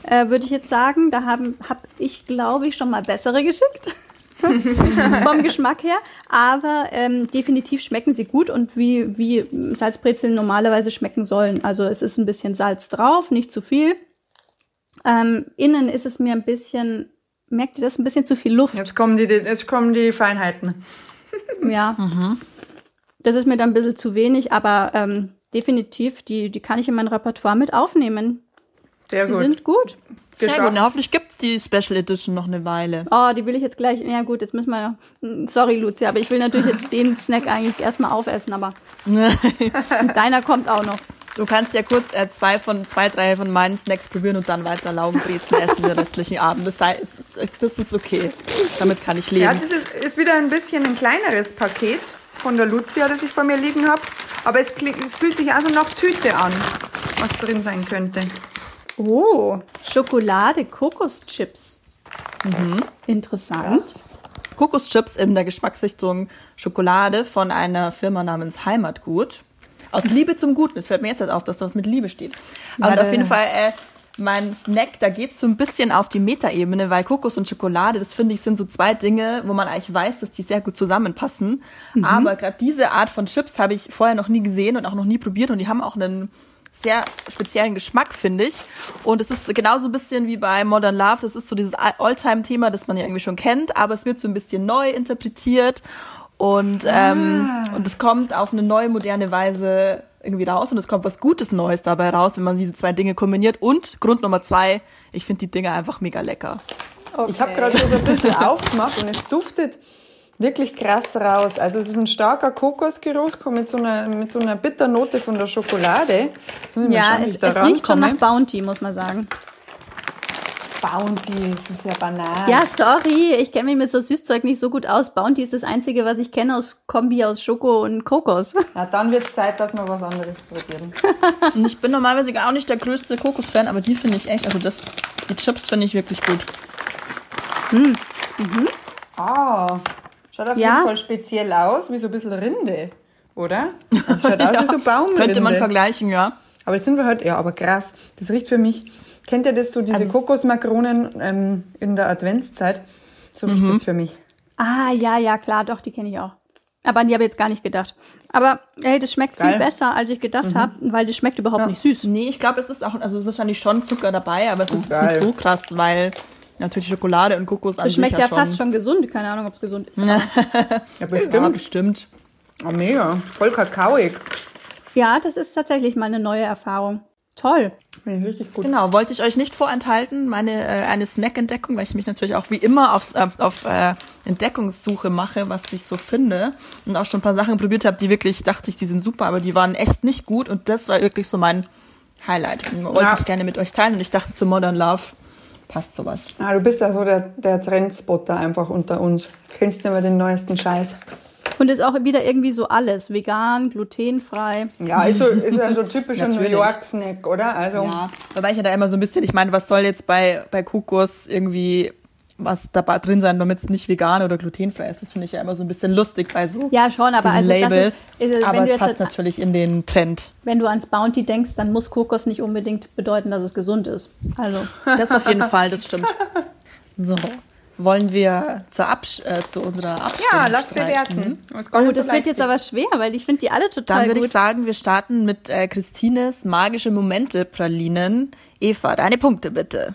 äh, würde ich jetzt sagen. Da habe hab ich, glaube ich, schon mal bessere geschickt. vom Geschmack her. Aber ähm, definitiv schmecken sie gut und wie, wie Salzbrezeln normalerweise schmecken sollen. Also es ist ein bisschen Salz drauf, nicht zu viel. Ähm, innen ist es mir ein bisschen, merkt ihr das, ein bisschen zu viel Luft. Jetzt kommen die, jetzt kommen die Feinheiten. ja. Mhm. Das ist mir dann ein bisschen zu wenig, aber ähm, definitiv, die, die kann ich in mein Repertoire mit aufnehmen. Sehr die gut. Die sind gut. Sehr gut. Na, hoffentlich gibt's die Special Edition noch eine Weile. Oh, die will ich jetzt gleich. Ja gut, jetzt müssen wir noch. Sorry, Lucia, aber ich will natürlich jetzt den Snack eigentlich erstmal aufessen, aber deiner kommt auch noch. Du kannst ja kurz äh, zwei von zwei, drei von meinen Snacks probieren und dann weiter Laugenbrezen essen den restlichen Abend. Das, sei, das, ist, das ist okay. Damit kann ich leben. Ja, das ist, ist wieder ein bisschen ein kleineres Paket von der Lucia, das ich vor mir liegen habe. Aber es, es fühlt sich also nach Tüte an, was drin sein könnte. Oh, Schokolade, Kokoschips. Mhm. Interessant. Krass. Kokoschips in der Geschmacksrichtung Schokolade von einer Firma namens Heimatgut. Aus Liebe zum Guten. Es fällt mir jetzt halt auf, dass das mit Liebe steht. Aber auf jeden Fall äh, mein Snack, da geht so ein bisschen auf die Metaebene, weil Kokos und Schokolade, das finde ich, sind so zwei Dinge, wo man eigentlich weiß, dass die sehr gut zusammenpassen. Mhm. Aber gerade diese Art von Chips habe ich vorher noch nie gesehen und auch noch nie probiert und die haben auch einen sehr speziellen Geschmack, finde ich. Und es ist genauso ein bisschen wie bei Modern Love. Das ist so dieses Alltime-Thema, das man ja irgendwie schon kennt, aber es wird so ein bisschen neu interpretiert und ähm, ah. und es kommt auf eine neue moderne Weise irgendwie raus und es kommt was Gutes Neues dabei raus, wenn man diese zwei Dinge kombiniert. Und Grund Nummer zwei, ich finde die Dinge einfach mega lecker. Okay. Ich habe gerade schon so ein bisschen aufgemacht und es duftet wirklich krass raus. Also es ist ein starker Kokosgeruch mit so einer, mit so einer Bitternote von der Schokolade. Ja, schauen, es, es riecht schon nach Bounty, muss man sagen. Bounty, das ist ja banal. Ja, sorry, ich kenne mich mit so Süßzeug nicht so gut aus. Bounty ist das Einzige, was ich kenne aus Kombi aus Schoko und Kokos. Na, dann wird es Zeit, dass wir was anderes probieren. und ich bin normalerweise auch nicht der größte Kokos-Fan, aber die finde ich echt, also das, die Chips finde ich wirklich gut. Hm. Mhm. Ah, schaut auf ja. jeden Fall speziell aus, wie so ein bisschen Rinde, oder? Das schaut aus ja, wie so Baumrinde. Könnte man vergleichen, ja. Aber das sind wir halt, ja, aber krass. Das riecht für mich Kennt ihr das so, diese also, Kokosmakronen ähm, in der Adventszeit? So riecht mhm. das für mich. Ah, ja, ja, klar, doch, die kenne ich auch. Aber an die habe ich jetzt gar nicht gedacht. Aber hey, das schmeckt Geil. viel besser, als ich gedacht mhm. habe, weil das schmeckt überhaupt ja. nicht süß. Nee, ich glaube, es ist auch, also es ist wahrscheinlich schon Zucker dabei, aber es ist Geil. nicht so krass, weil natürlich Schokolade und Kokos Das schmeckt ja, ja fast schon gesund. Keine Ahnung, ob es gesund ist. ja, bestimmt. Ja, bestimmt. Oh, mega. Voll kakaoig. Ja, das ist tatsächlich mal eine neue Erfahrung. Toll. richtig gut. Genau, wollte ich euch nicht vorenthalten, meine äh, eine Snack-Entdeckung, weil ich mich natürlich auch wie immer aufs, äh, auf äh, Entdeckungssuche mache, was ich so finde und auch schon ein paar Sachen probiert habe, die wirklich dachte ich, die sind super, aber die waren echt nicht gut und das war wirklich so mein Highlight. Und wollte ja. ich gerne mit euch teilen und ich dachte zu Modern Love passt sowas. Ah, du bist ja so der, der Trendspotter einfach unter uns. Kennst du immer den neuesten Scheiß. Und ist auch wieder irgendwie so alles. Vegan, glutenfrei. Ja, ist, so, ist ja so typischer New York-Snack, oder? Also ja, wobei ich ja da immer so ein bisschen, ich meine, was soll jetzt bei, bei Kokos irgendwie was dabei drin sein, damit es nicht vegan oder glutenfrei ist. Das finde ich ja immer so ein bisschen lustig bei so ja, schon, aber also Labels. Ist, ist, aber es passt natürlich in den Trend. Wenn du ans Bounty denkst, dann muss Kokos nicht unbedingt bedeuten, dass es gesund ist. Also. Das auf jeden Fall, das stimmt. So wollen wir zur Absch äh, zu unserer Abstimmung Ja, lass bewerten. Das, oh, das wird jetzt aber schwer, weil ich finde die alle total Dann würde ich sagen, wir starten mit äh, Christines magische Momente Pralinen. Eva, deine Punkte bitte.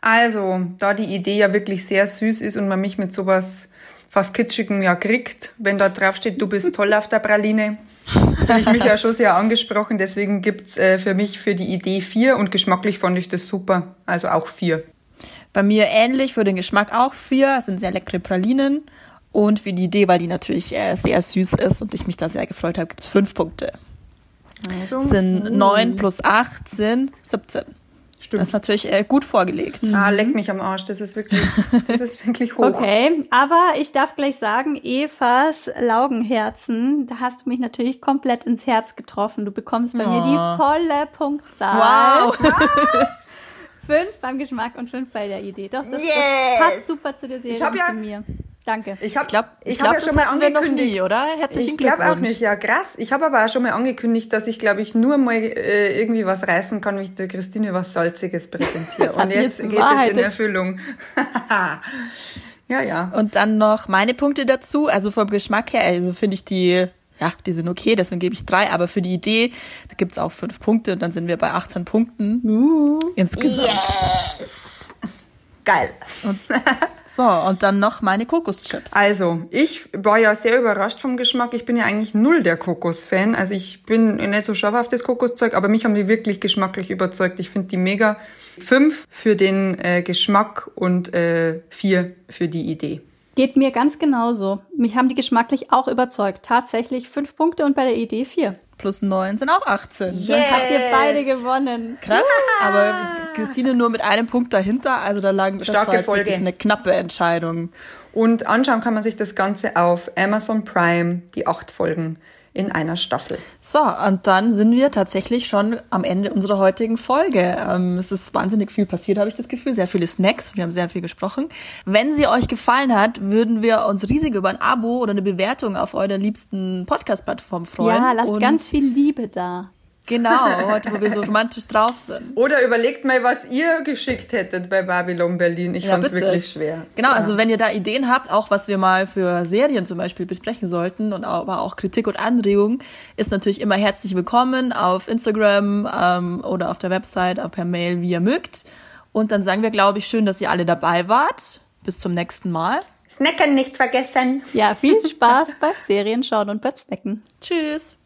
Also, da die Idee ja wirklich sehr süß ist und man mich mit sowas fast kitschigen ja kriegt, wenn da drauf steht, du bist toll auf der Praline, bin ich mich ja schon sehr angesprochen. Deswegen gibt's äh, für mich für die Idee vier und geschmacklich fand ich das super. Also auch vier. Bei mir ähnlich, für den Geschmack auch vier. Es sind sehr leckere Pralinen. Und für die Idee, weil die natürlich äh, sehr süß ist und ich mich da sehr gefreut habe, gibt es fünf Punkte. Also, sind neun plus acht sind 17. Stimmt. Das ist natürlich äh, gut vorgelegt. Ah, leck mich am Arsch. Das ist wirklich, das ist wirklich hoch. Okay, aber ich darf gleich sagen, Evas Laugenherzen, da hast du mich natürlich komplett ins Herz getroffen. Du bekommst bei oh. mir die oh. volle Punktzahl. Wow. fünf beim Geschmack und fünf bei der Idee. Doch, das, yes. das passt super zu der Serie und ja, zu mir. Danke. Ich glaube, ich glaube, ich glaub, ja schon mal angekündigt. Nie, oder? Herzlichen ich Glückwunsch. Ich glaube auch nicht, ja krass. Ich habe aber auch schon mal angekündigt, dass ich, glaube ich, nur mal äh, irgendwie was reißen kann, wenn ich der Christine was Salziges präsentiere. und jetzt, jetzt geht es in Erfüllung. ja, ja. Und dann noch meine Punkte dazu. Also vom Geschmack her, also finde ich die ja, die sind okay, deswegen gebe ich drei, aber für die Idee gibt es auch fünf Punkte und dann sind wir bei 18 Punkten uh, insgesamt. Yes! Geil. Und, so, und dann noch meine Kokoschips. Also, ich war ja sehr überrascht vom Geschmack. Ich bin ja eigentlich null der Kokos-Fan. Also ich bin nicht so scharf auf das Kokoszeug, aber mich haben die wirklich geschmacklich überzeugt. Ich finde die mega. Fünf für den äh, Geschmack und äh, vier für die Idee. Geht mir ganz genauso. Mich haben die geschmacklich auch überzeugt. Tatsächlich fünf Punkte und bei der Idee vier. Plus neun sind auch 18. Yes. Dann habt ihr beide gewonnen. Krass, ja. aber Christine nur mit einem Punkt dahinter. Also da lag das war wirklich eine knappe Entscheidung. Und anschauen kann man sich das Ganze auf Amazon Prime, die acht Folgen in einer Staffel. So, und dann sind wir tatsächlich schon am Ende unserer heutigen Folge. Ähm, es ist wahnsinnig viel passiert, habe ich das Gefühl. Sehr viele Snacks. Wir haben sehr viel gesprochen. Wenn sie euch gefallen hat, würden wir uns riesig über ein Abo oder eine Bewertung auf eurer liebsten Podcast-Plattform freuen. Ja, lasst und ganz viel Liebe da. Genau, heute, wo wir so romantisch drauf sind. Oder überlegt mal, was ihr geschickt hättet bei Babylon Berlin. Ich ja, fand es wirklich schwer. Genau, ja. also wenn ihr da Ideen habt, auch was wir mal für Serien zum Beispiel besprechen sollten und aber auch Kritik und Anregungen, ist natürlich immer herzlich willkommen auf Instagram ähm, oder auf der Website, auch per Mail, wie ihr mögt. Und dann sagen wir, glaube ich, schön, dass ihr alle dabei wart. Bis zum nächsten Mal. Snacken nicht vergessen. Ja, viel Spaß beim Serienschauen und beim Snacken. Tschüss.